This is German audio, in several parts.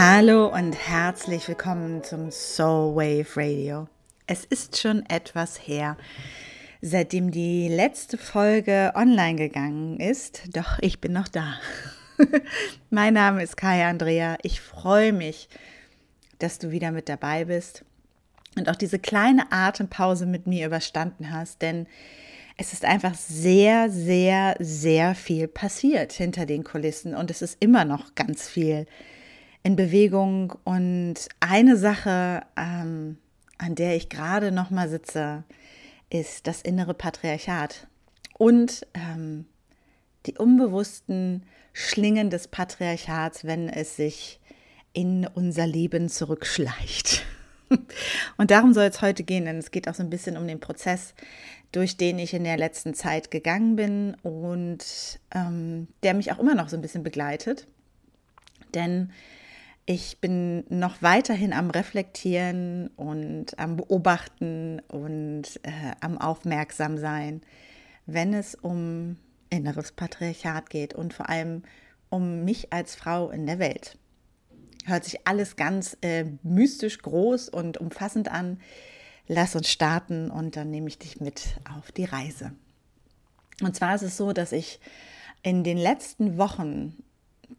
Hallo und herzlich willkommen zum Soul Wave Radio. Es ist schon etwas her, seitdem die letzte Folge online gegangen ist, doch ich bin noch da. mein Name ist Kaya Andrea. Ich freue mich, dass du wieder mit dabei bist und auch diese kleine Atempause mit mir überstanden hast, denn es ist einfach sehr, sehr, sehr viel passiert hinter den Kulissen und es ist immer noch ganz viel in Bewegung. Und eine Sache, ähm, an der ich gerade noch mal sitze, ist das innere Patriarchat und ähm, die unbewussten Schlingen des Patriarchats, wenn es sich in unser Leben zurückschleicht. Und darum soll es heute gehen, denn es geht auch so ein bisschen um den Prozess, durch den ich in der letzten Zeit gegangen bin und ähm, der mich auch immer noch so ein bisschen begleitet. Denn ich bin noch weiterhin am Reflektieren und am Beobachten und äh, am Aufmerksamsein, wenn es um inneres Patriarchat geht und vor allem um mich als Frau in der Welt. Hört sich alles ganz äh, mystisch groß und umfassend an. Lass uns starten und dann nehme ich dich mit auf die Reise. Und zwar ist es so, dass ich in den letzten Wochen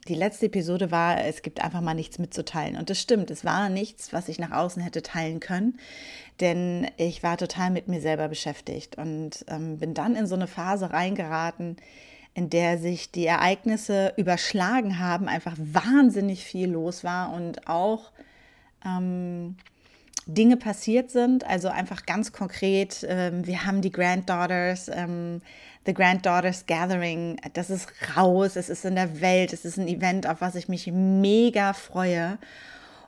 die letzte Episode war, es gibt einfach mal nichts mitzuteilen. Und das stimmt, es war nichts, was ich nach außen hätte teilen können, denn ich war total mit mir selber beschäftigt und ähm, bin dann in so eine Phase reingeraten, in der sich die Ereignisse überschlagen haben, einfach wahnsinnig viel los war und auch ähm, Dinge passiert sind. Also einfach ganz konkret, ähm, wir haben die Granddaughters, ähm, The Granddaughters Gathering, das ist raus, es ist in der Welt, es ist ein Event, auf was ich mich mega freue.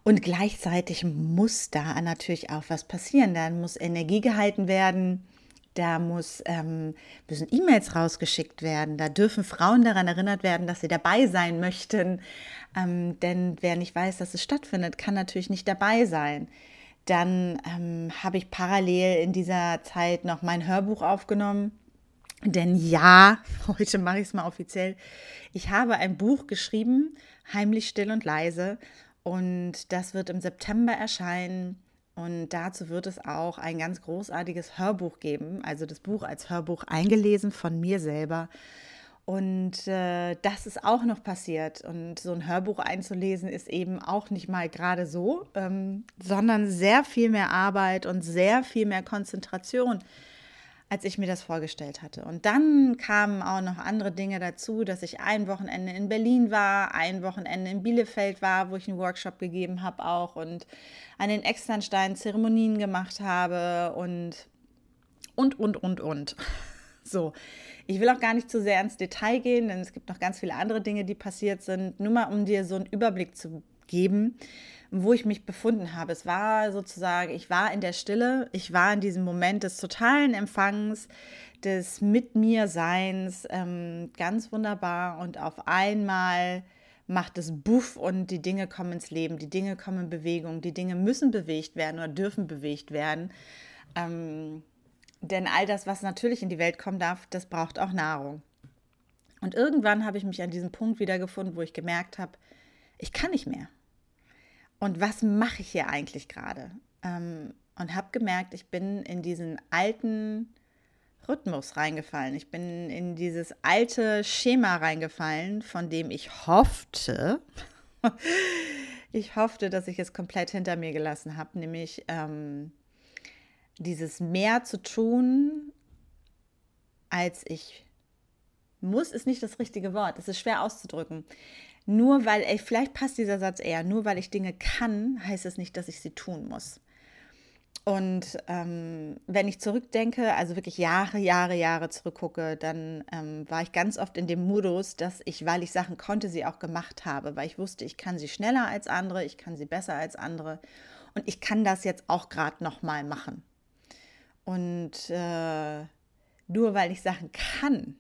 Und gleichzeitig muss da natürlich auch was passieren. Da muss Energie gehalten werden, da muss, ähm, müssen E-Mails rausgeschickt werden, da dürfen Frauen daran erinnert werden, dass sie dabei sein möchten. Ähm, denn wer nicht weiß, dass es stattfindet, kann natürlich nicht dabei sein. Dann ähm, habe ich parallel in dieser Zeit noch mein Hörbuch aufgenommen. Denn ja, heute mache ich es mal offiziell. Ich habe ein Buch geschrieben, heimlich still und leise. Und das wird im September erscheinen. Und dazu wird es auch ein ganz großartiges Hörbuch geben. Also das Buch als Hörbuch eingelesen von mir selber. Und äh, das ist auch noch passiert. Und so ein Hörbuch einzulesen ist eben auch nicht mal gerade so, ähm, sondern sehr viel mehr Arbeit und sehr viel mehr Konzentration, als ich mir das vorgestellt hatte. Und dann kamen auch noch andere Dinge dazu, dass ich ein Wochenende in Berlin war, ein Wochenende in Bielefeld war, wo ich einen Workshop gegeben habe auch und an den Externstein Zeremonien gemacht habe und und und und und. So, ich will auch gar nicht zu sehr ins Detail gehen, denn es gibt noch ganz viele andere Dinge, die passiert sind. Nur mal, um dir so einen Überblick zu geben, wo ich mich befunden habe. Es war sozusagen, ich war in der Stille, ich war in diesem Moment des totalen Empfangens, des Mit mir Seins, ähm, ganz wunderbar. Und auf einmal macht es Buff und die Dinge kommen ins Leben, die Dinge kommen in Bewegung, die Dinge müssen bewegt werden oder dürfen bewegt werden. Ähm, denn all das, was natürlich in die Welt kommen darf, das braucht auch Nahrung. Und irgendwann habe ich mich an diesem Punkt wiedergefunden, wo ich gemerkt habe, ich kann nicht mehr. Und was mache ich hier eigentlich gerade? Ähm, und habe gemerkt, ich bin in diesen alten Rhythmus reingefallen. Ich bin in dieses alte Schema reingefallen, von dem ich hoffte, ich hoffte, dass ich es komplett hinter mir gelassen habe, nämlich ähm, dieses mehr zu tun, als ich muss, ist nicht das richtige Wort. Es ist schwer auszudrücken. Nur weil, ey, vielleicht passt dieser Satz eher, nur weil ich Dinge kann, heißt es nicht, dass ich sie tun muss. Und ähm, wenn ich zurückdenke, also wirklich Jahre, Jahre, Jahre zurückgucke, dann ähm, war ich ganz oft in dem Modus, dass ich, weil ich Sachen konnte, sie auch gemacht habe, weil ich wusste, ich kann sie schneller als andere, ich kann sie besser als andere und ich kann das jetzt auch gerade nochmal machen. Und äh, nur weil ich Sachen kann,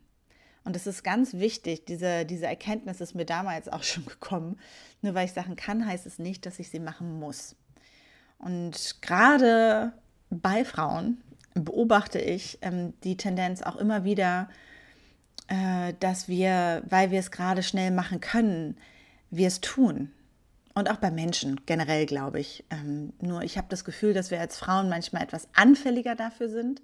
und das ist ganz wichtig, diese, diese Erkenntnis ist mir damals auch schon gekommen, nur weil ich Sachen kann, heißt es nicht, dass ich sie machen muss. Und gerade bei Frauen beobachte ich ähm, die Tendenz auch immer wieder, äh, dass wir, weil wir es gerade schnell machen können, wir es tun. Und auch bei Menschen generell, glaube ich. Ähm, nur ich habe das Gefühl, dass wir als Frauen manchmal etwas anfälliger dafür sind,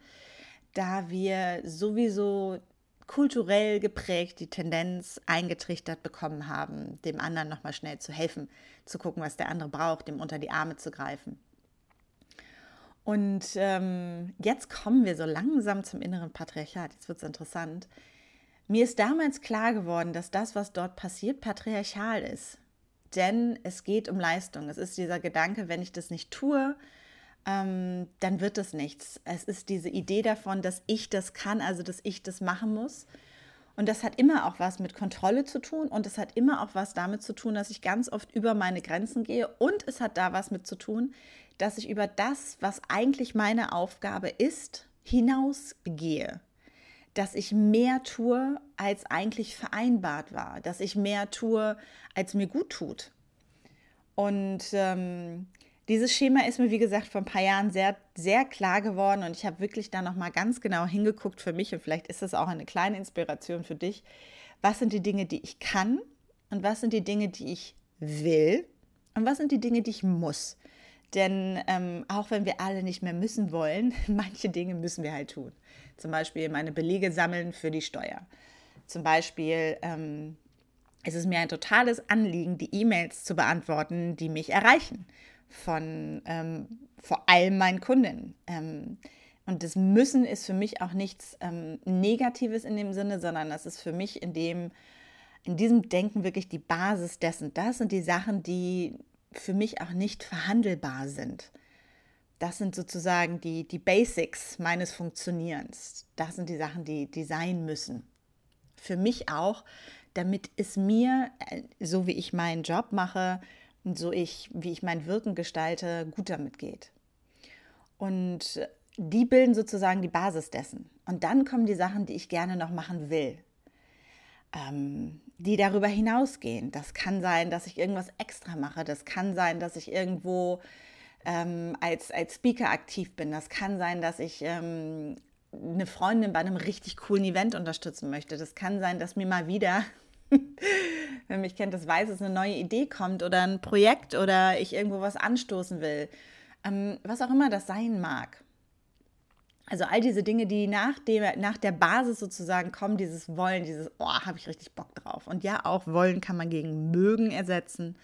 da wir sowieso kulturell geprägt die Tendenz eingetrichtert bekommen haben, dem anderen nochmal schnell zu helfen, zu gucken, was der andere braucht, dem unter die Arme zu greifen. Und ähm, jetzt kommen wir so langsam zum inneren Patriarchat. Jetzt wird es interessant. Mir ist damals klar geworden, dass das, was dort passiert, patriarchal ist. Denn es geht um Leistung. Es ist dieser Gedanke, wenn ich das nicht tue, ähm, dann wird es nichts. Es ist diese Idee davon, dass ich das kann, also dass ich das machen muss. Und das hat immer auch was mit Kontrolle zu tun und es hat immer auch was damit zu tun, dass ich ganz oft über meine Grenzen gehe und es hat da was mit zu tun, dass ich über das, was eigentlich meine Aufgabe ist, hinausgehe. Dass ich mehr tue, als eigentlich vereinbart war. Dass ich mehr tue, als mir gut tut. Und ähm, dieses Schema ist mir, wie gesagt, vor ein paar Jahren sehr, sehr klar geworden und ich habe wirklich da nochmal ganz genau hingeguckt für mich und vielleicht ist das auch eine kleine Inspiration für dich. Was sind die Dinge, die ich kann und was sind die Dinge, die ich will und was sind die Dinge, die ich muss? Denn ähm, auch wenn wir alle nicht mehr müssen wollen, manche Dinge müssen wir halt tun. Zum Beispiel meine Belege sammeln für die Steuer. Zum Beispiel ähm, ist es mir ein totales Anliegen, die E-Mails zu beantworten, die mich erreichen von ähm, vor allem meinen Kunden. Ähm, und das Müssen ist für mich auch nichts ähm, Negatives in dem Sinne, sondern das ist für mich in dem, in diesem Denken wirklich die Basis dessen. Das sind die Sachen, die für mich auch nicht verhandelbar sind. Das sind sozusagen die, die Basics meines Funktionierens. Das sind die Sachen, die, die sein müssen. Für mich auch, damit es mir, äh, so wie ich meinen Job mache, so ich, wie ich mein Wirken gestalte, gut damit geht. Und die bilden sozusagen die Basis dessen. Und dann kommen die Sachen, die ich gerne noch machen will, ähm, die darüber hinausgehen. Das kann sein, dass ich irgendwas extra mache. Das kann sein, dass ich irgendwo ähm, als, als Speaker aktiv bin. Das kann sein, dass ich ähm, eine Freundin bei einem richtig coolen Event unterstützen möchte. Das kann sein, dass mir mal wieder Wer mich kennt, das weiß, dass eine neue Idee kommt oder ein Projekt oder ich irgendwo was anstoßen will. Ähm, was auch immer das sein mag. Also all diese Dinge, die nach, dem, nach der Basis sozusagen kommen, dieses Wollen, dieses, oh, habe ich richtig Bock drauf. Und ja, auch Wollen kann man gegen Mögen ersetzen.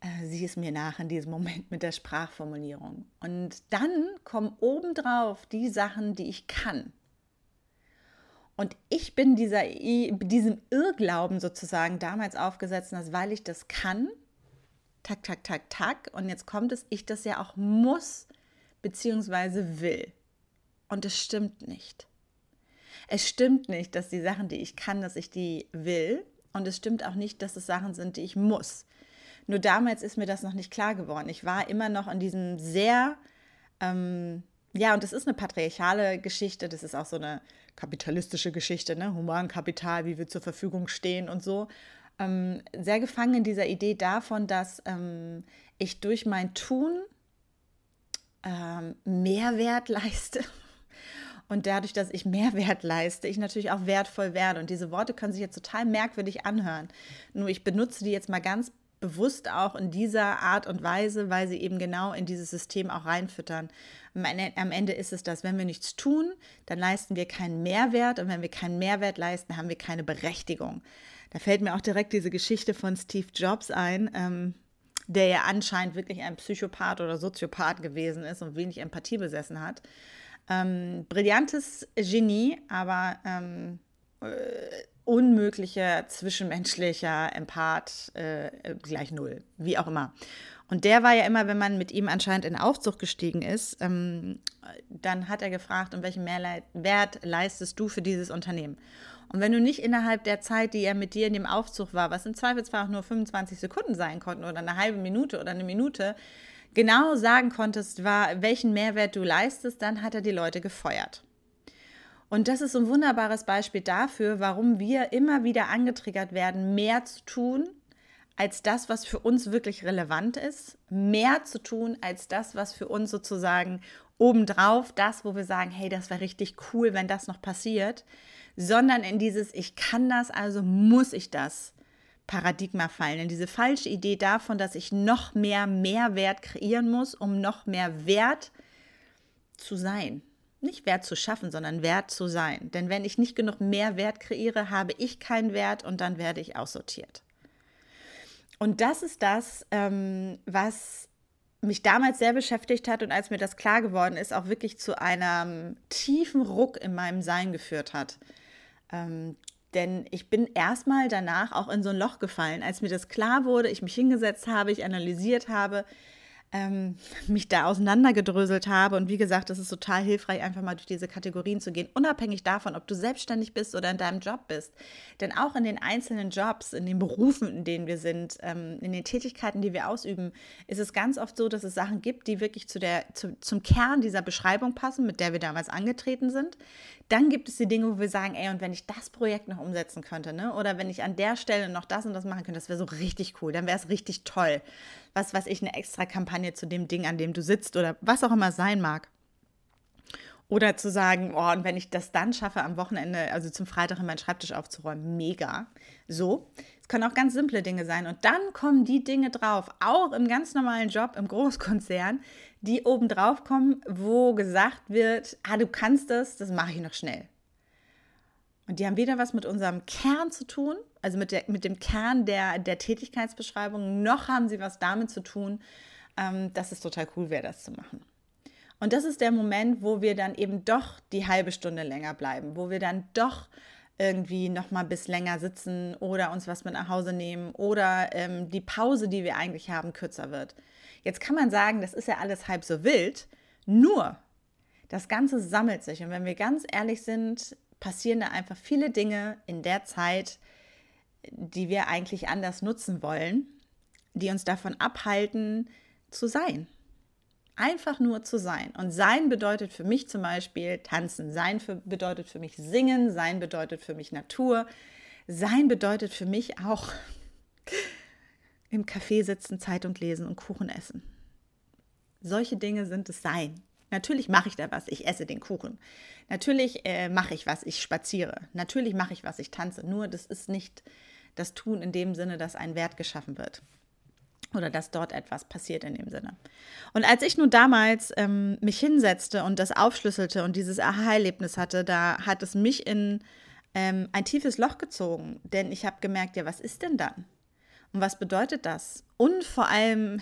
Äh, sieh es mir nach in diesem Moment mit der Sprachformulierung. Und dann kommen obendrauf die Sachen, die ich kann. Und ich bin dieser, diesem Irrglauben sozusagen damals aufgesetzt, dass weil ich das kann, tak, tak, tak, tak, und jetzt kommt es, ich das ja auch muss bzw. will. Und es stimmt nicht. Es stimmt nicht, dass die Sachen, die ich kann, dass ich die will. Und es stimmt auch nicht, dass es Sachen sind, die ich muss. Nur damals ist mir das noch nicht klar geworden. Ich war immer noch in diesem sehr, ähm, ja, und das ist eine patriarchale Geschichte, das ist auch so eine kapitalistische Geschichte, ne? Humankapital, wie wir zur Verfügung stehen und so. Ähm, sehr gefangen in dieser Idee davon, dass ähm, ich durch mein Tun ähm, Mehrwert leiste. Und dadurch, dass ich Mehrwert leiste, ich natürlich auch wertvoll werde. Und diese Worte können sich jetzt total merkwürdig anhören. Nur ich benutze die jetzt mal ganz bewusst auch in dieser Art und Weise, weil sie eben genau in dieses System auch reinfüttern. Am Ende ist es das, wenn wir nichts tun, dann leisten wir keinen Mehrwert und wenn wir keinen Mehrwert leisten, haben wir keine Berechtigung. Da fällt mir auch direkt diese Geschichte von Steve Jobs ein, ähm, der ja anscheinend wirklich ein Psychopath oder Soziopath gewesen ist und wenig Empathie besessen hat. Ähm, brillantes Genie, aber ähm, äh, unmöglicher zwischenmenschlicher Empath äh, gleich null, wie auch immer. Und der war ja immer, wenn man mit ihm anscheinend in Aufzug gestiegen ist, ähm, dann hat er gefragt, um welchen Mehrwert leistest du für dieses Unternehmen? Und wenn du nicht innerhalb der Zeit, die er mit dir in dem Aufzug war, was im Zweifelsfall auch nur 25 Sekunden sein konnten oder eine halbe Minute oder eine Minute, genau sagen konntest, war, welchen Mehrwert du leistest, dann hat er die Leute gefeuert. Und das ist ein wunderbares Beispiel dafür, warum wir immer wieder angetriggert werden, mehr zu tun als das, was für uns wirklich relevant ist, mehr zu tun als das, was für uns sozusagen obendrauf, das, wo wir sagen, hey, das wäre richtig cool, wenn das noch passiert, sondern in dieses, ich kann das, also muss ich das Paradigma fallen, in diese falsche Idee davon, dass ich noch mehr Mehrwert kreieren muss, um noch mehr Wert zu sein. Nicht Wert zu schaffen, sondern Wert zu sein. Denn wenn ich nicht genug Mehrwert kreiere, habe ich keinen Wert und dann werde ich aussortiert. Und das ist das, ähm, was mich damals sehr beschäftigt hat und als mir das klar geworden ist, auch wirklich zu einem tiefen Ruck in meinem Sein geführt hat. Ähm, denn ich bin erstmal danach auch in so ein Loch gefallen, als mir das klar wurde, ich mich hingesetzt habe, ich analysiert habe, ähm, mich da auseinandergedröselt habe. Und wie gesagt, es ist total hilfreich, einfach mal durch diese Kategorien zu gehen, unabhängig davon, ob du selbstständig bist oder in deinem Job bist. Denn auch in den einzelnen Jobs, in den Berufen, in denen wir sind, ähm, in den Tätigkeiten, die wir ausüben, ist es ganz oft so, dass es Sachen gibt, die wirklich zu der, zu, zum Kern dieser Beschreibung passen, mit der wir damals angetreten sind. Dann gibt es die Dinge, wo wir sagen, ey, und wenn ich das Projekt noch umsetzen könnte, ne? oder wenn ich an der Stelle noch das und das machen könnte, das wäre so richtig cool, dann wäre es richtig toll was weiß ich, eine extra Kampagne zu dem Ding, an dem du sitzt oder was auch immer sein mag. Oder zu sagen, oh, und wenn ich das dann schaffe, am Wochenende, also zum Freitag in meinen Schreibtisch aufzuräumen, mega. So. Es können auch ganz simple Dinge sein. Und dann kommen die Dinge drauf, auch im ganz normalen Job, im Großkonzern, die oben drauf kommen, wo gesagt wird, ah, du kannst das, das mache ich noch schnell. Und die haben weder was mit unserem Kern zu tun, also mit, der, mit dem Kern der, der Tätigkeitsbeschreibung, noch haben sie was damit zu tun, ähm, dass es total cool wäre, das zu machen. Und das ist der Moment, wo wir dann eben doch die halbe Stunde länger bleiben, wo wir dann doch irgendwie noch mal bis länger sitzen oder uns was mit nach Hause nehmen oder ähm, die Pause, die wir eigentlich haben, kürzer wird. Jetzt kann man sagen, das ist ja alles halb so wild, nur das Ganze sammelt sich. Und wenn wir ganz ehrlich sind, passieren da einfach viele Dinge in der Zeit, die wir eigentlich anders nutzen wollen, die uns davon abhalten, zu sein. Einfach nur zu sein. Und sein bedeutet für mich zum Beispiel tanzen. Sein für, bedeutet für mich singen. Sein bedeutet für mich Natur. Sein bedeutet für mich auch im Café sitzen, Zeitung lesen und Kuchen essen. Solche Dinge sind es Sein. Natürlich mache ich da was, ich esse den Kuchen. Natürlich äh, mache ich was, ich spaziere. Natürlich mache ich was, ich tanze. Nur das ist nicht das Tun in dem Sinne, dass ein Wert geschaffen wird. Oder dass dort etwas passiert in dem Sinne. Und als ich nun damals ähm, mich hinsetzte und das aufschlüsselte und dieses Aha-Erlebnis hatte, da hat es mich in ähm, ein tiefes Loch gezogen. Denn ich habe gemerkt, ja, was ist denn dann? Und was bedeutet das? Und vor allem,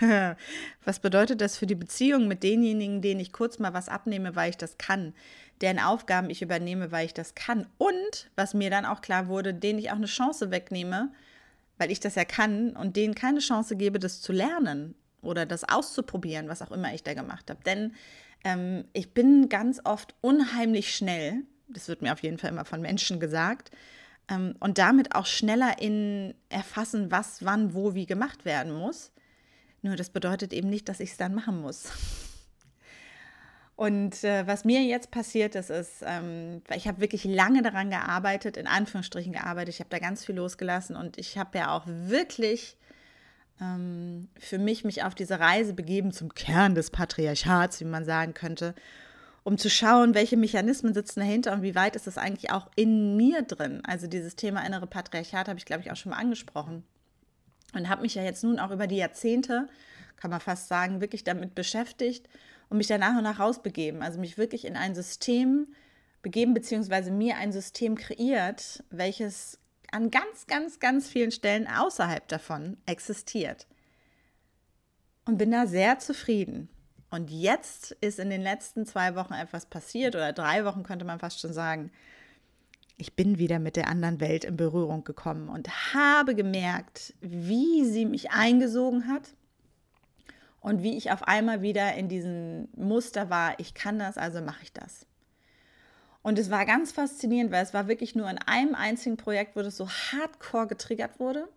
was bedeutet das für die Beziehung mit denjenigen, denen ich kurz mal was abnehme, weil ich das kann? Deren Aufgaben ich übernehme, weil ich das kann. Und was mir dann auch klar wurde, denen ich auch eine Chance wegnehme, weil ich das ja kann und denen keine Chance gebe, das zu lernen oder das auszuprobieren, was auch immer ich da gemacht habe. Denn ähm, ich bin ganz oft unheimlich schnell, das wird mir auf jeden Fall immer von Menschen gesagt, ähm, und damit auch schneller in erfassen, was, wann, wo, wie gemacht werden muss. Nur das bedeutet eben nicht, dass ich es dann machen muss. Und äh, was mir jetzt passiert ist, ist, ähm, ich habe wirklich lange daran gearbeitet, in Anführungsstrichen gearbeitet. Ich habe da ganz viel losgelassen und ich habe ja auch wirklich ähm, für mich mich auf diese Reise begeben zum Kern des Patriarchats, wie man sagen könnte, um zu schauen, welche Mechanismen sitzen dahinter und wie weit ist das eigentlich auch in mir drin. Also dieses Thema innere Patriarchat habe ich, glaube ich, auch schon mal angesprochen. Und habe mich ja jetzt nun auch über die Jahrzehnte, kann man fast sagen, wirklich damit beschäftigt und mich dann nach und nach rausbegeben. Also mich wirklich in ein System begeben, beziehungsweise mir ein System kreiert, welches an ganz, ganz, ganz vielen Stellen außerhalb davon existiert. Und bin da sehr zufrieden. Und jetzt ist in den letzten zwei Wochen etwas passiert, oder drei Wochen könnte man fast schon sagen. Ich bin wieder mit der anderen Welt in Berührung gekommen und habe gemerkt, wie sie mich eingesogen hat, und wie ich auf einmal wieder in diesem Muster war, ich kann das, also mache ich das. Und es war ganz faszinierend, weil es war wirklich nur in einem einzigen Projekt, wo das so hardcore getriggert wurde.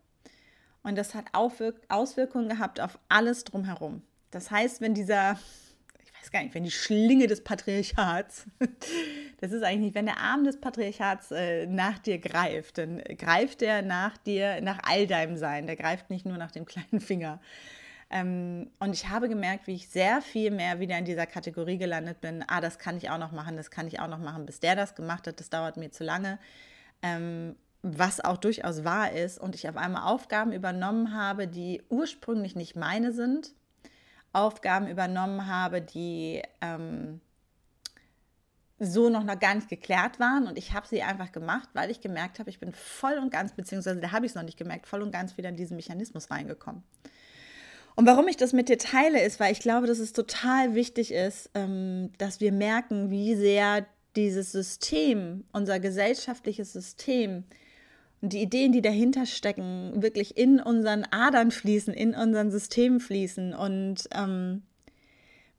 Und das hat Auswirkungen gehabt auf alles drumherum. Das heißt, wenn dieser, ich weiß gar nicht, wenn die Schlinge des Patriarchats, das ist eigentlich nicht, wenn der Arm des Patriarchats äh, nach dir greift, dann greift er nach dir, nach all deinem Sein. Der greift nicht nur nach dem kleinen Finger. Ähm, und ich habe gemerkt, wie ich sehr viel mehr wieder in dieser Kategorie gelandet bin. Ah, das kann ich auch noch machen, das kann ich auch noch machen. Bis der das gemacht hat, das dauert mir zu lange. Ähm, was auch durchaus wahr ist, und ich auf einmal Aufgaben übernommen habe, die ursprünglich nicht meine sind, Aufgaben übernommen habe, die ähm, so noch, noch gar nicht geklärt waren und ich habe sie einfach gemacht, weil ich gemerkt habe, ich bin voll und ganz, beziehungsweise da habe ich es noch nicht gemerkt, voll und ganz wieder in diesen Mechanismus reingekommen. Und warum ich das mit dir teile, ist, weil ich glaube, dass es total wichtig ist, ähm, dass wir merken, wie sehr dieses System, unser gesellschaftliches System und die Ideen, die dahinter stecken, wirklich in unseren Adern fließen, in unseren Systemen fließen. Und ähm,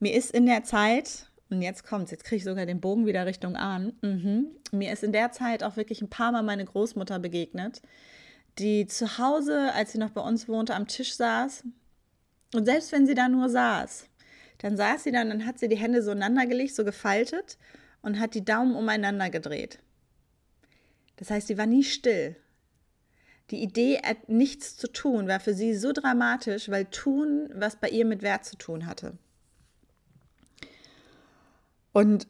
mir ist in der Zeit, und jetzt kommt's, jetzt kriege ich sogar den Bogen wieder Richtung Ahn. Mhm. Mir ist in der Zeit auch wirklich ein paar Mal meine Großmutter begegnet, die zu Hause, als sie noch bei uns wohnte, am Tisch saß. Und selbst wenn sie da nur saß, dann saß sie dann, dann hat sie die Hände so ineinander gelegt, so gefaltet und hat die Daumen umeinander gedreht. Das heißt, sie war nie still. Die Idee, nichts zu tun, war für sie so dramatisch, weil tun, was bei ihr mit Wert zu tun hatte. Und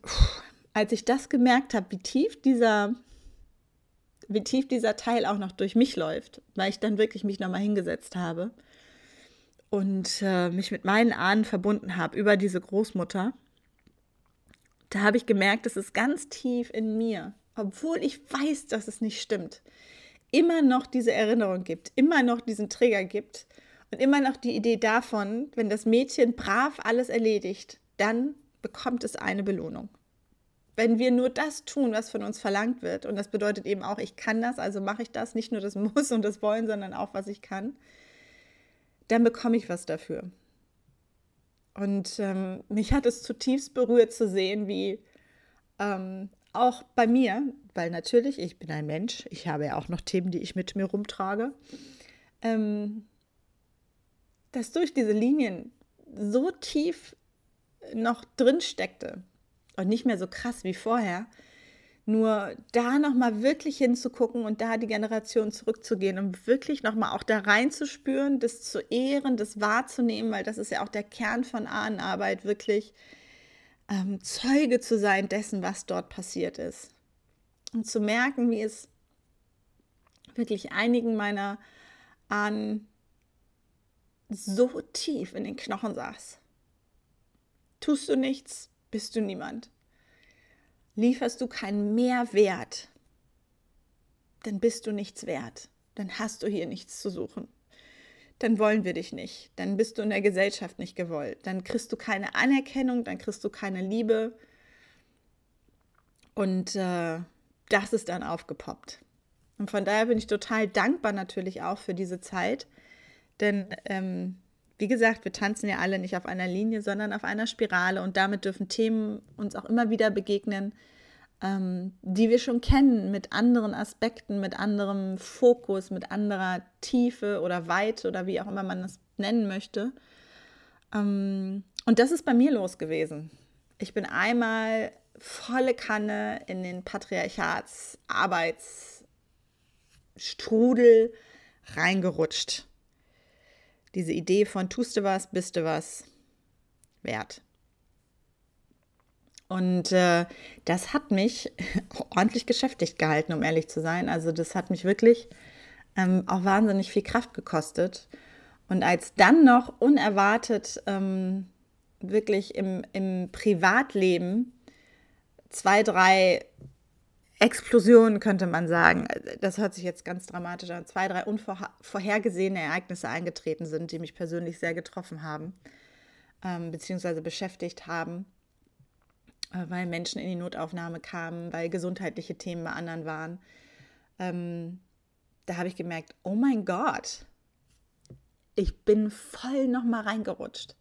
als ich das gemerkt habe, wie tief dieser, wie tief dieser Teil auch noch durch mich läuft, weil ich dann wirklich mich nochmal hingesetzt habe und äh, mich mit meinen Ahnen verbunden habe über diese Großmutter, da habe ich gemerkt, es ist ganz tief in mir, obwohl ich weiß, dass es nicht stimmt, immer noch diese Erinnerung gibt, immer noch diesen Trigger gibt und immer noch die Idee davon, wenn das Mädchen brav alles erledigt, dann bekommt es eine Belohnung. Wenn wir nur das tun, was von uns verlangt wird, und das bedeutet eben auch, ich kann das, also mache ich das, nicht nur das Muss und das Wollen, sondern auch, was ich kann, dann bekomme ich was dafür. Und ähm, mich hat es zutiefst berührt zu sehen, wie ähm, auch bei mir, weil natürlich, ich bin ein Mensch, ich habe ja auch noch Themen, die ich mit mir rumtrage, ähm, dass durch diese Linien so tief noch drin steckte und nicht mehr so krass wie vorher. Nur da nochmal wirklich hinzugucken und da die Generation zurückzugehen und wirklich nochmal auch da reinzuspüren, das zu ehren, das wahrzunehmen, weil das ist ja auch der Kern von Ahnenarbeit, wirklich ähm, Zeuge zu sein dessen, was dort passiert ist. Und zu merken, wie es wirklich einigen meiner Ahnen so tief in den Knochen saß. Tust du nichts, bist du niemand. Lieferst du keinen Mehrwert, dann bist du nichts wert. Dann hast du hier nichts zu suchen. Dann wollen wir dich nicht. Dann bist du in der Gesellschaft nicht gewollt. Dann kriegst du keine Anerkennung, dann kriegst du keine Liebe. Und äh, das ist dann aufgepoppt. Und von daher bin ich total dankbar natürlich auch für diese Zeit, denn ähm, wie gesagt, wir tanzen ja alle nicht auf einer Linie, sondern auf einer Spirale und damit dürfen Themen uns auch immer wieder begegnen, ähm, die wir schon kennen, mit anderen Aspekten, mit anderem Fokus, mit anderer Tiefe oder Weite oder wie auch immer man das nennen möchte. Ähm, und das ist bei mir los gewesen. Ich bin einmal volle Kanne in den Patriarchats-Arbeitsstrudel reingerutscht diese Idee von tust du was, bist du was wert. Und äh, das hat mich ordentlich geschäftigt gehalten, um ehrlich zu sein. Also das hat mich wirklich ähm, auch wahnsinnig viel Kraft gekostet. Und als dann noch unerwartet ähm, wirklich im, im Privatleben zwei, drei Explosion, könnte man sagen. Das hört sich jetzt ganz dramatisch an. Zwei, drei unvorhergesehene Ereignisse eingetreten sind, die mich persönlich sehr getroffen haben, ähm, beziehungsweise beschäftigt haben, äh, weil Menschen in die Notaufnahme kamen, weil gesundheitliche Themen bei anderen waren. Ähm, da habe ich gemerkt, oh mein Gott, ich bin voll nochmal reingerutscht.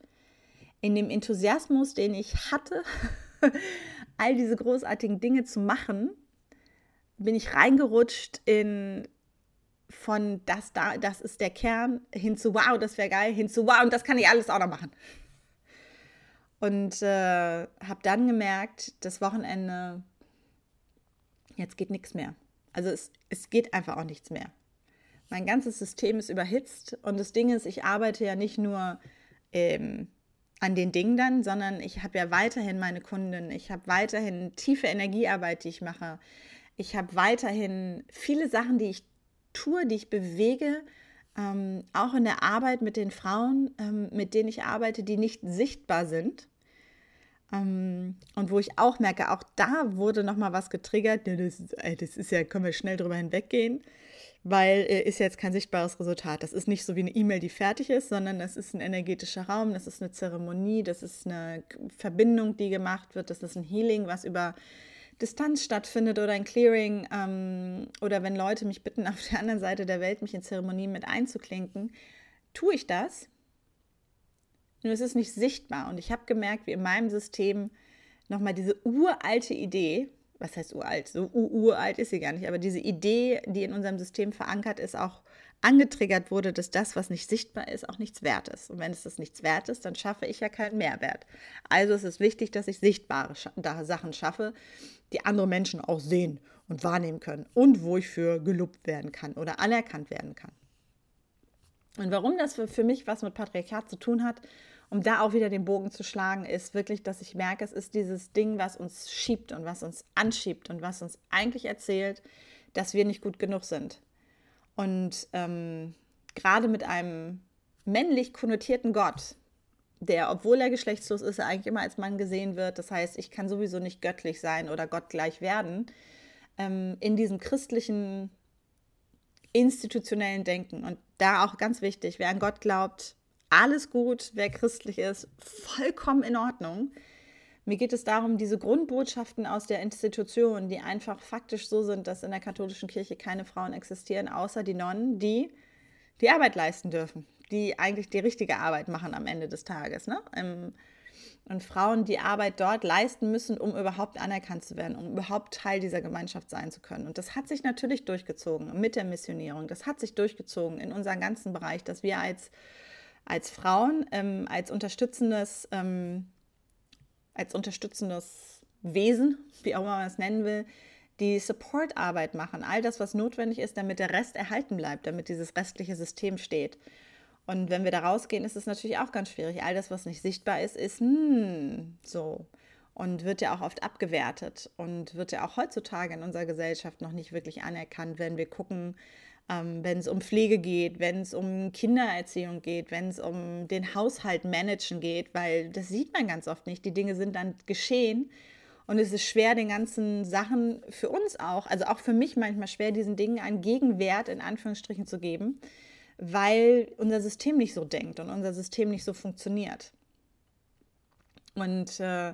In dem Enthusiasmus, den ich hatte, all diese großartigen Dinge zu machen, bin ich reingerutscht in von das da, das ist der Kern, hin zu wow, das wäre geil, hin zu wow, und das kann ich alles auch noch machen. Und äh, habe dann gemerkt, das Wochenende, jetzt geht nichts mehr. Also es, es geht einfach auch nichts mehr. Mein ganzes System ist überhitzt und das Ding ist, ich arbeite ja nicht nur ähm, an den Dingen dann, sondern ich habe ja weiterhin meine Kunden, ich habe weiterhin tiefe Energiearbeit, die ich mache. Ich habe weiterhin viele Sachen, die ich Struktur, die ich bewege, ähm, auch in der Arbeit mit den Frauen, ähm, mit denen ich arbeite, die nicht sichtbar sind. Ähm, und wo ich auch merke, auch da wurde nochmal was getriggert. Das, das ist ja, können wir schnell drüber hinweggehen, weil äh, ist jetzt kein sichtbares Resultat. Das ist nicht so wie eine E-Mail, die fertig ist, sondern das ist ein energetischer Raum, das ist eine Zeremonie, das ist eine Verbindung, die gemacht wird, das ist ein Healing, was über Distanz stattfindet oder ein Clearing ähm, oder wenn Leute mich bitten, auf der anderen Seite der Welt mich in Zeremonien mit einzuklinken, tue ich das. Nur es ist nicht sichtbar. Und ich habe gemerkt, wie in meinem System nochmal diese uralte Idee, was heißt uralt? So uralt ist sie gar nicht, aber diese Idee, die in unserem System verankert ist, auch angetriggert wurde, dass das, was nicht sichtbar ist, auch nichts wert ist. Und wenn es das nichts wert ist, dann schaffe ich ja keinen Mehrwert. Also ist es wichtig, dass ich sichtbare Sachen schaffe, die andere Menschen auch sehen und wahrnehmen können und wo ich für gelobt werden kann oder anerkannt werden kann. Und warum das für, mich was mit Patriarchat zu tun hat, um da auch wieder den Bogen zu schlagen, ist wirklich, dass ich merke, es ist dieses Ding, was uns schiebt und was uns anschiebt und was uns eigentlich erzählt, dass wir nicht gut genug sind. Und ähm, gerade mit einem männlich konnotierten Gott, der, obwohl er geschlechtslos ist, eigentlich immer als Mann gesehen wird. Das heißt, ich kann sowieso nicht göttlich sein oder gottgleich werden. Ähm, in diesem christlichen, institutionellen Denken. Und da auch ganz wichtig, wer an Gott glaubt, alles gut, wer christlich ist, vollkommen in Ordnung. Mir geht es darum, diese Grundbotschaften aus der Institution, die einfach faktisch so sind, dass in der katholischen Kirche keine Frauen existieren, außer die Nonnen, die die Arbeit leisten dürfen die eigentlich die richtige Arbeit machen am Ende des Tages. Ne? Ähm, und Frauen die Arbeit dort leisten müssen, um überhaupt anerkannt zu werden, um überhaupt Teil dieser Gemeinschaft sein zu können. Und das hat sich natürlich durchgezogen mit der Missionierung. Das hat sich durchgezogen in unserem ganzen Bereich, dass wir als, als Frauen, ähm, als unterstützendes, ähm, als unterstützendes Wesen, wie auch immer man es nennen will, die Supportarbeit machen, all das, was notwendig ist, damit der Rest erhalten bleibt, damit dieses restliche System steht. Und wenn wir da rausgehen, ist es natürlich auch ganz schwierig. All das, was nicht sichtbar ist, ist hm, so. Und wird ja auch oft abgewertet und wird ja auch heutzutage in unserer Gesellschaft noch nicht wirklich anerkannt, wenn wir gucken, ähm, wenn es um Pflege geht, wenn es um Kindererziehung geht, wenn es um den Haushalt managen geht, weil das sieht man ganz oft nicht. Die Dinge sind dann geschehen und es ist schwer, den ganzen Sachen für uns auch, also auch für mich manchmal schwer, diesen Dingen einen Gegenwert in Anführungsstrichen zu geben weil unser System nicht so denkt und unser System nicht so funktioniert. Und äh,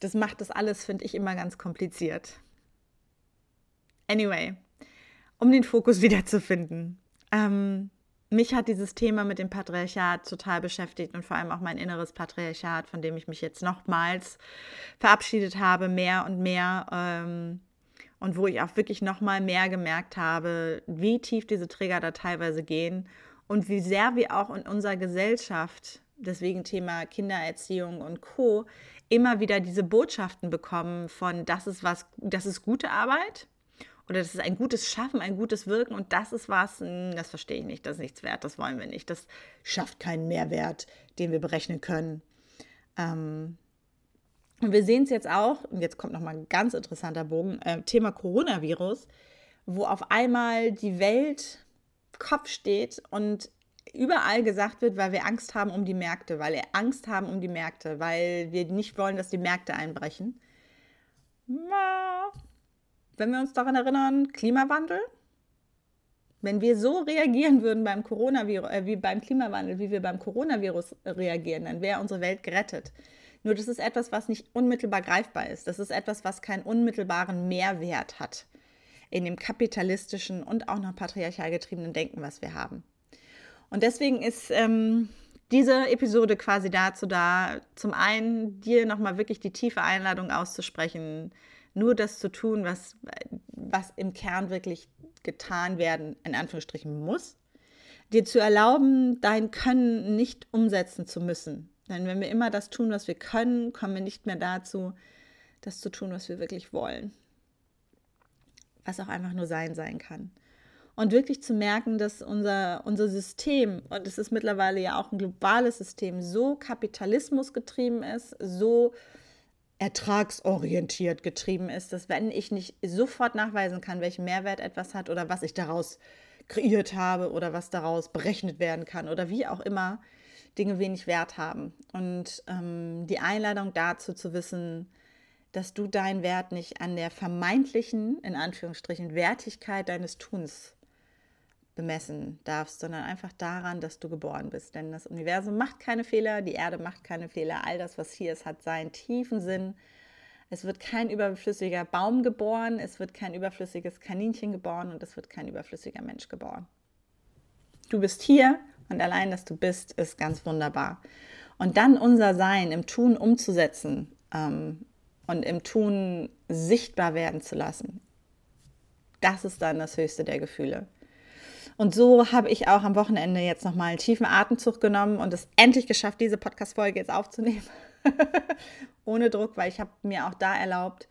das macht das alles, finde ich, immer ganz kompliziert. Anyway, um den Fokus wiederzufinden. Ähm, mich hat dieses Thema mit dem Patriarchat total beschäftigt und vor allem auch mein inneres Patriarchat, von dem ich mich jetzt nochmals verabschiedet habe, mehr und mehr. Ähm, und wo ich auch wirklich noch mal mehr gemerkt habe, wie tief diese Trigger da teilweise gehen und wie sehr wir auch in unserer Gesellschaft, deswegen Thema Kindererziehung und Co, immer wieder diese Botschaften bekommen von das ist was, das ist gute Arbeit oder das ist ein gutes Schaffen, ein gutes Wirken und das ist was, hm, das verstehe ich nicht, das ist nichts wert, das wollen wir nicht, das schafft keinen Mehrwert, den wir berechnen können. Ähm, und wir sehen es jetzt auch, und jetzt kommt nochmal ein ganz interessanter Bogen, äh, Thema Coronavirus, wo auf einmal die Welt Kopf steht und überall gesagt wird, weil wir Angst haben um die Märkte, weil wir Angst haben um die Märkte, weil wir nicht wollen, dass die Märkte einbrechen. Wenn wir uns daran erinnern, Klimawandel. Wenn wir so reagieren würden beim Coronavirus, äh, wie beim Klimawandel, wie wir beim Coronavirus reagieren, dann wäre unsere Welt gerettet. Nur das ist etwas, was nicht unmittelbar greifbar ist. Das ist etwas, was keinen unmittelbaren Mehrwert hat in dem kapitalistischen und auch noch patriarchal getriebenen Denken, was wir haben. Und deswegen ist ähm, diese Episode quasi dazu da, zum einen dir nochmal wirklich die tiefe Einladung auszusprechen, nur das zu tun, was, was im Kern wirklich getan werden, in Anführungsstrichen muss, dir zu erlauben, dein Können nicht umsetzen zu müssen, denn wenn wir immer das tun, was wir können, kommen wir nicht mehr dazu, das zu tun, was wir wirklich wollen. Was auch einfach nur sein sein kann. Und wirklich zu merken, dass unser, unser System, und es ist mittlerweile ja auch ein globales System, so kapitalismusgetrieben ist, so ertragsorientiert getrieben ist, dass wenn ich nicht sofort nachweisen kann, welchen Mehrwert etwas hat oder was ich daraus kreiert habe oder was daraus berechnet werden kann oder wie auch immer, Dinge wenig Wert haben. Und ähm, die Einladung dazu zu wissen, dass du deinen Wert nicht an der vermeintlichen, in Anführungsstrichen, Wertigkeit deines Tuns bemessen darfst, sondern einfach daran, dass du geboren bist. Denn das Universum macht keine Fehler, die Erde macht keine Fehler, all das, was hier ist, hat seinen tiefen Sinn. Es wird kein überflüssiger Baum geboren, es wird kein überflüssiges Kaninchen geboren und es wird kein überflüssiger Mensch geboren. Du bist hier und allein, dass du bist, ist ganz wunderbar. Und dann unser Sein im Tun umzusetzen ähm, und im Tun sichtbar werden zu lassen, das ist dann das höchste der Gefühle. Und so habe ich auch am Wochenende jetzt nochmal einen tiefen Atemzug genommen und es endlich geschafft, diese Podcast-Folge jetzt aufzunehmen. Ohne Druck, weil ich habe mir auch da erlaubt,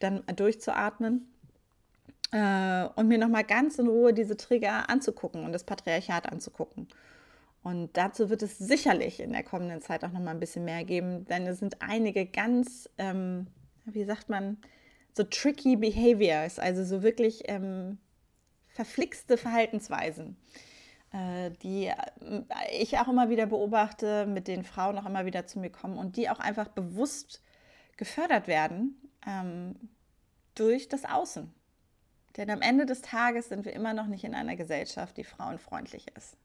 dann durchzuatmen äh, und mir nochmal ganz in Ruhe diese Trigger anzugucken und das Patriarchat anzugucken. Und dazu wird es sicherlich in der kommenden Zeit auch nochmal ein bisschen mehr geben, denn es sind einige ganz, ähm, wie sagt man, so tricky behaviors, also so wirklich ähm, verflixte Verhaltensweisen, äh, die äh, ich auch immer wieder beobachte, mit denen Frauen auch immer wieder zu mir kommen und die auch einfach bewusst gefördert werden ähm, durch das Außen. Denn am Ende des Tages sind wir immer noch nicht in einer Gesellschaft, die frauenfreundlich ist.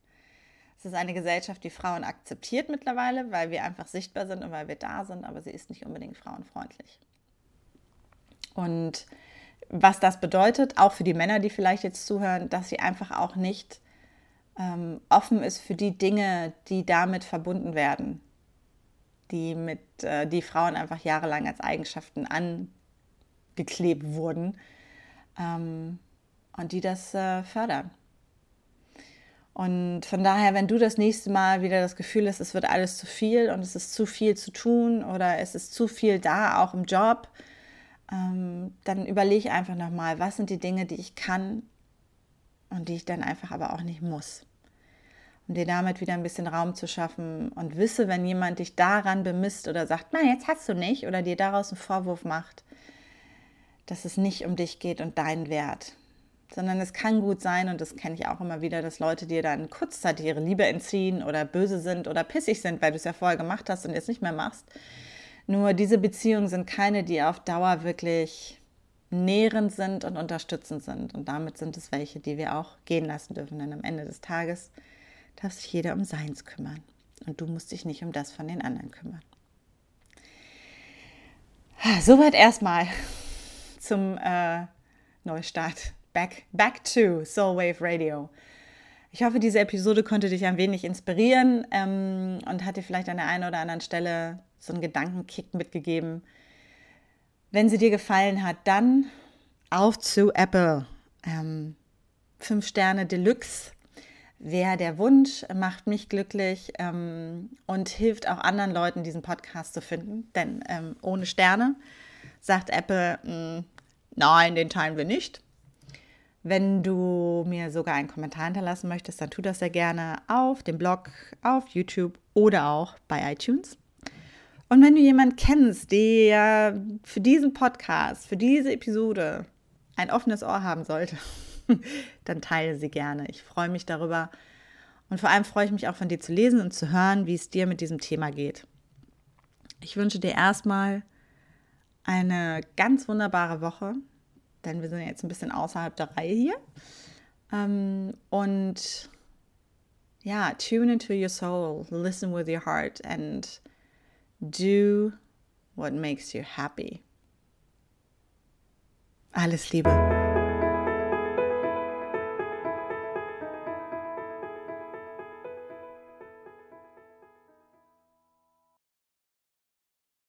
Es ist eine Gesellschaft, die Frauen akzeptiert mittlerweile, weil wir einfach sichtbar sind und weil wir da sind, aber sie ist nicht unbedingt frauenfreundlich. Und was das bedeutet, auch für die Männer, die vielleicht jetzt zuhören, dass sie einfach auch nicht ähm, offen ist für die Dinge, die damit verbunden werden, die mit äh, die Frauen einfach jahrelang als Eigenschaften angeklebt wurden ähm, und die das äh, fördern. Und von daher, wenn du das nächste Mal wieder das Gefühl hast, es wird alles zu viel und es ist zu viel zu tun oder es ist zu viel da, auch im Job, dann überlege einfach nochmal, was sind die Dinge, die ich kann und die ich dann einfach aber auch nicht muss. Um dir damit wieder ein bisschen Raum zu schaffen und wisse, wenn jemand dich daran bemisst oder sagt, na, jetzt hast du nicht oder dir daraus einen Vorwurf macht, dass es nicht um dich geht und deinen Wert, sondern es kann gut sein, und das kenne ich auch immer wieder, dass Leute dir dann kurzzeitig ihre Liebe entziehen oder böse sind oder pissig sind, weil du es ja vorher gemacht hast und jetzt nicht mehr machst. Nur diese Beziehungen sind keine, die auf Dauer wirklich nährend sind und unterstützend sind. Und damit sind es welche, die wir auch gehen lassen dürfen. Denn am Ende des Tages darf sich jeder um seins kümmern. Und du musst dich nicht um das von den anderen kümmern. Soweit erstmal zum äh, Neustart. Back, back to Soulwave Radio. Ich hoffe, diese Episode konnte dich ein wenig inspirieren ähm, und hat dir vielleicht an der einen oder anderen Stelle so einen Gedankenkick mitgegeben. Wenn sie dir gefallen hat, dann auf zu Apple. Ähm, fünf Sterne Deluxe wäre der Wunsch, macht mich glücklich ähm, und hilft auch anderen Leuten, diesen Podcast zu finden. Denn ähm, ohne Sterne sagt Apple, mh, mm, nein, den teilen wir nicht. Wenn du mir sogar einen Kommentar hinterlassen möchtest, dann tu das sehr gerne auf dem Blog, auf YouTube oder auch bei iTunes. Und wenn du jemanden kennst, der für diesen Podcast, für diese Episode ein offenes Ohr haben sollte, dann teile sie gerne. Ich freue mich darüber. Und vor allem freue ich mich auch von dir zu lesen und zu hören, wie es dir mit diesem Thema geht. Ich wünsche dir erstmal eine ganz wunderbare Woche, denn wir sind jetzt ein bisschen außerhalb der Reihe hier. Ähm, und ja, tune into your soul, listen with your heart and Do what makes you happy. Alles Liebe.